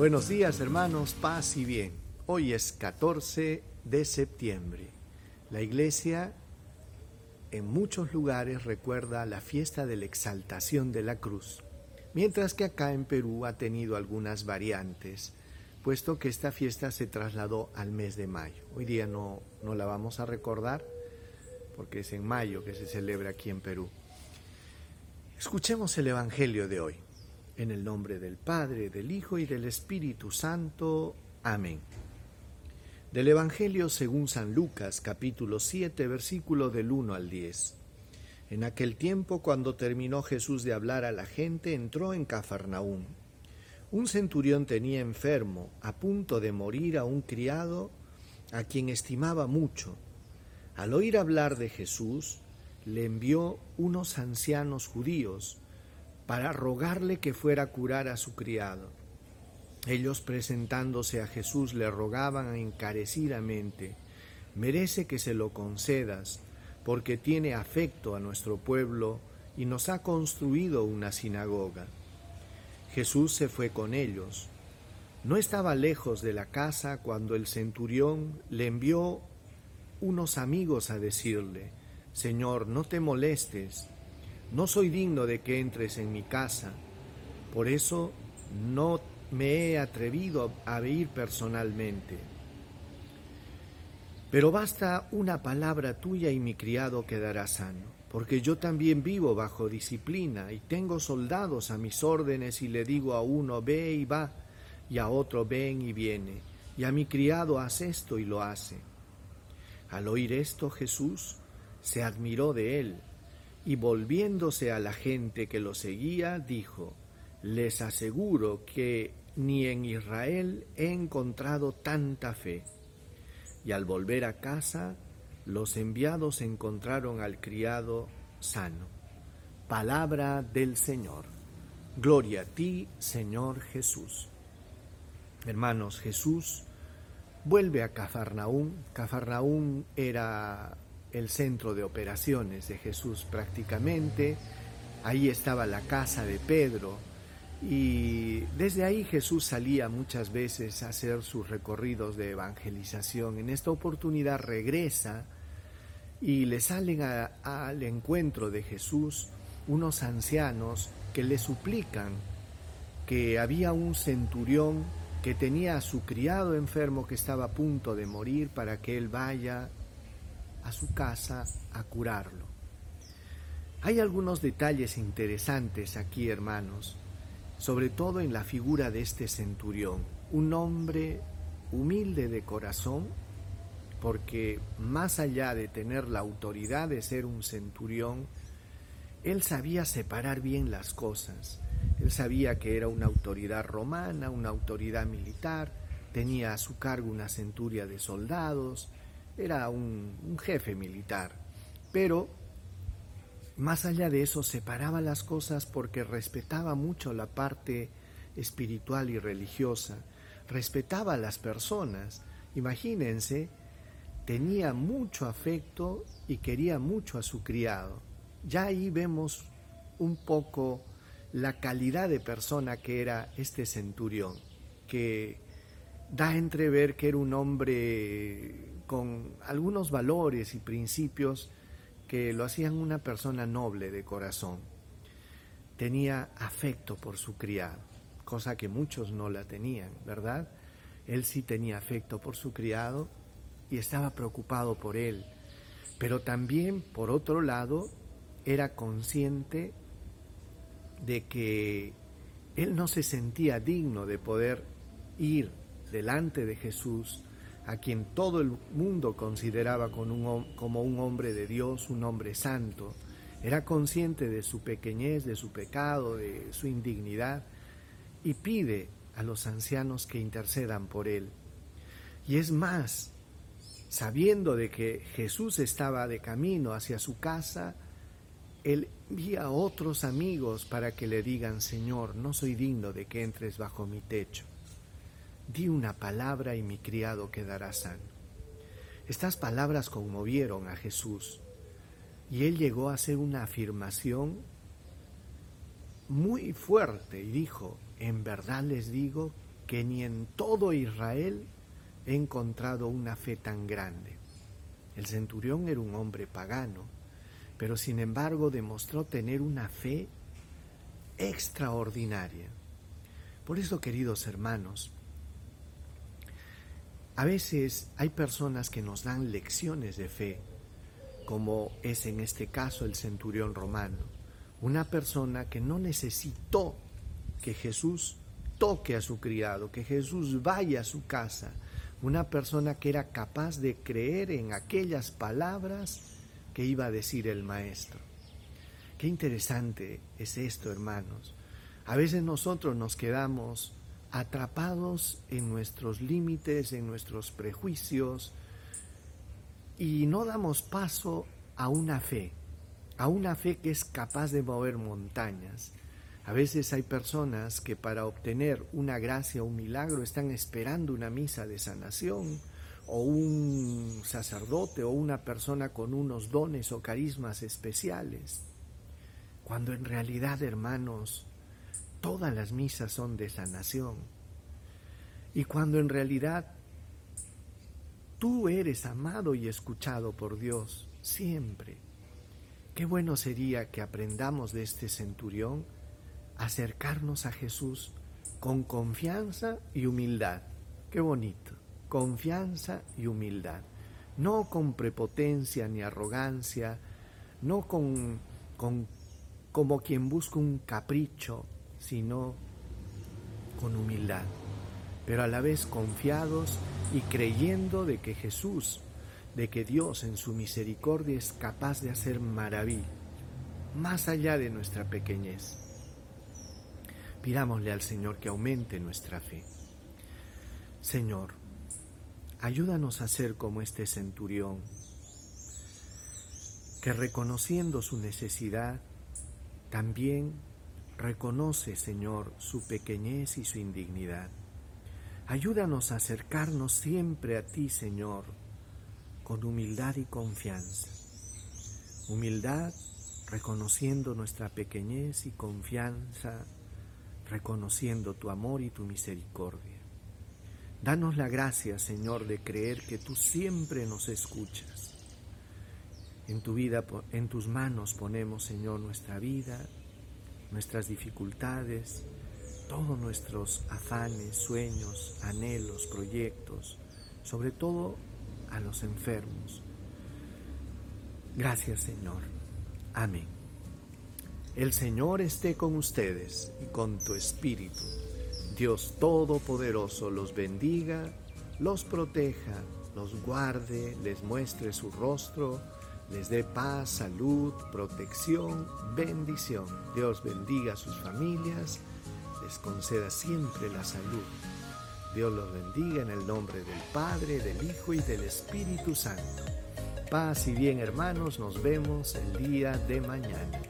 Buenos días hermanos, paz y bien. Hoy es 14 de septiembre. La iglesia en muchos lugares recuerda la fiesta de la exaltación de la cruz, mientras que acá en Perú ha tenido algunas variantes, puesto que esta fiesta se trasladó al mes de mayo. Hoy día no, no la vamos a recordar porque es en mayo que se celebra aquí en Perú. Escuchemos el Evangelio de hoy. En el nombre del Padre, del Hijo y del Espíritu Santo. Amén. Del Evangelio según San Lucas capítulo 7 versículo del 1 al 10. En aquel tiempo, cuando terminó Jesús de hablar a la gente, entró en Cafarnaúm. Un centurión tenía enfermo, a punto de morir a un criado a quien estimaba mucho. Al oír hablar de Jesús, le envió unos ancianos judíos, para rogarle que fuera a curar a su criado. Ellos presentándose a Jesús le rogaban encarecidamente, merece que se lo concedas, porque tiene afecto a nuestro pueblo y nos ha construido una sinagoga. Jesús se fue con ellos. No estaba lejos de la casa cuando el centurión le envió unos amigos a decirle, Señor, no te molestes, no soy digno de que entres en mi casa, por eso no me he atrevido a ir personalmente. Pero basta una palabra tuya y mi criado quedará sano, porque yo también vivo bajo disciplina y tengo soldados a mis órdenes y le digo a uno ve y va, y a otro ven y viene, y a mi criado haz esto y lo hace. Al oír esto Jesús se admiró de él y volviéndose a la gente que lo seguía, dijo, les aseguro que ni en Israel he encontrado tanta fe. Y al volver a casa, los enviados encontraron al criado sano. Palabra del Señor. Gloria a ti, Señor Jesús. Hermanos, Jesús vuelve a Cafarnaún. Cafarnaún era el centro de operaciones de Jesús prácticamente. Ahí estaba la casa de Pedro y desde ahí Jesús salía muchas veces a hacer sus recorridos de evangelización. En esta oportunidad regresa y le salen al encuentro de Jesús unos ancianos que le suplican que había un centurión que tenía a su criado enfermo que estaba a punto de morir para que él vaya a su casa a curarlo. Hay algunos detalles interesantes aquí, hermanos, sobre todo en la figura de este centurión, un hombre humilde de corazón, porque más allá de tener la autoridad de ser un centurión, él sabía separar bien las cosas. Él sabía que era una autoridad romana, una autoridad militar, tenía a su cargo una centuria de soldados, era un, jefe militar, pero más allá de eso separaba las cosas porque respetaba mucho la parte espiritual y religiosa, respetaba a las personas. Imagínense, tenía mucho afecto y quería mucho a su criado. Ya ahí vemos un poco la calidad de persona que era este centurión, que da a entrever que era un hombre con algunos valores y principios que lo hacían una persona noble de corazón. Tenía afecto por su criado, cosa que muchos no la tenían, ¿verdad? Él sí tenía afecto por su criado y estaba preocupado por él, pero también, por otro lado, era consciente de que él no se sentía digno de poder ir delante de Jesús a quien todo el mundo consideraba como un hombre de Dios, un hombre santo, era consciente de su pequeñez, de su pecado, de su indignidad, y pide a los ancianos que intercedan por él. Y es más, sabiendo de que Jesús estaba de camino hacia su casa, él envía a otros amigos para que le digan, Señor, no soy digno de que entres bajo mi techo di una palabra y mi criado quedará sano. Estas palabras conmovieron a Jesús y él llegó a hacer una afirmación muy fuerte y dijo, en verdad les digo que ni en todo Israel he encontrado una fe tan grande. El centurión era un hombre pagano, pero sin embargo demostró tener una fe extraordinaria. Por eso, queridos hermanos, a veces hay personas que nos dan lecciones de fe, como es en este caso el centurión romano, una persona que no necesitó que Jesús toque a su criado, que Jesús vaya a su casa, una persona que era capaz de creer en aquellas palabras que iba a decir el maestro. Qué interesante es esto, hermanos. A veces nosotros nos quedamos atrapados en nuestros límites, en nuestros prejuicios, y no damos paso a una fe, a una fe que es capaz de mover montañas. A veces hay personas que para obtener una gracia o un milagro están esperando una misa de sanación o un sacerdote o una persona con unos dones o carismas especiales, cuando en realidad, hermanos, todas las misas son de sanación. Y cuando en realidad tú eres amado y escuchado por Dios siempre, qué bueno sería que aprendamos de este centurión acercarnos a Jesús con confianza y humildad. Qué bonito, confianza y humildad. No con prepotencia ni arrogancia, no con, con como quien busca un capricho, sino con humildad, pero a la vez confiados y creyendo de que Jesús, de que Dios en su misericordia es capaz de hacer maravilla, más allá de nuestra pequeñez. Pidámosle al Señor que aumente nuestra fe. Señor, ayúdanos a ser como este centurión, que reconociendo su necesidad, también reconoce, Señor, su pequeñez y su indignidad. Ayúdanos a acercarnos siempre a ti, Señor, con humildad y confianza. Humildad reconociendo nuestra pequeñez y confianza, reconociendo tu amor y tu misericordia. Danos la gracia, Señor, de creer que tú siempre nos escuchas. En tu vida, en tus manos ponemos, Señor, nuestra vida, nuestras dificultades, todos nuestros afanes, sueños, anhelos, proyectos, sobre todo a los enfermos. Gracias Señor. Amén. El Señor esté con ustedes y con tu espíritu. Dios Todopoderoso los bendiga, los proteja, los guarde, les muestre su rostro les dé paz, salud, protección, bendición. Dios bendiga a sus familias, les conceda siempre la salud. Dios los bendiga en el nombre del Padre, del Hijo y del Espíritu Santo. Paz y bien hermanos, nos vemos el día de mañana.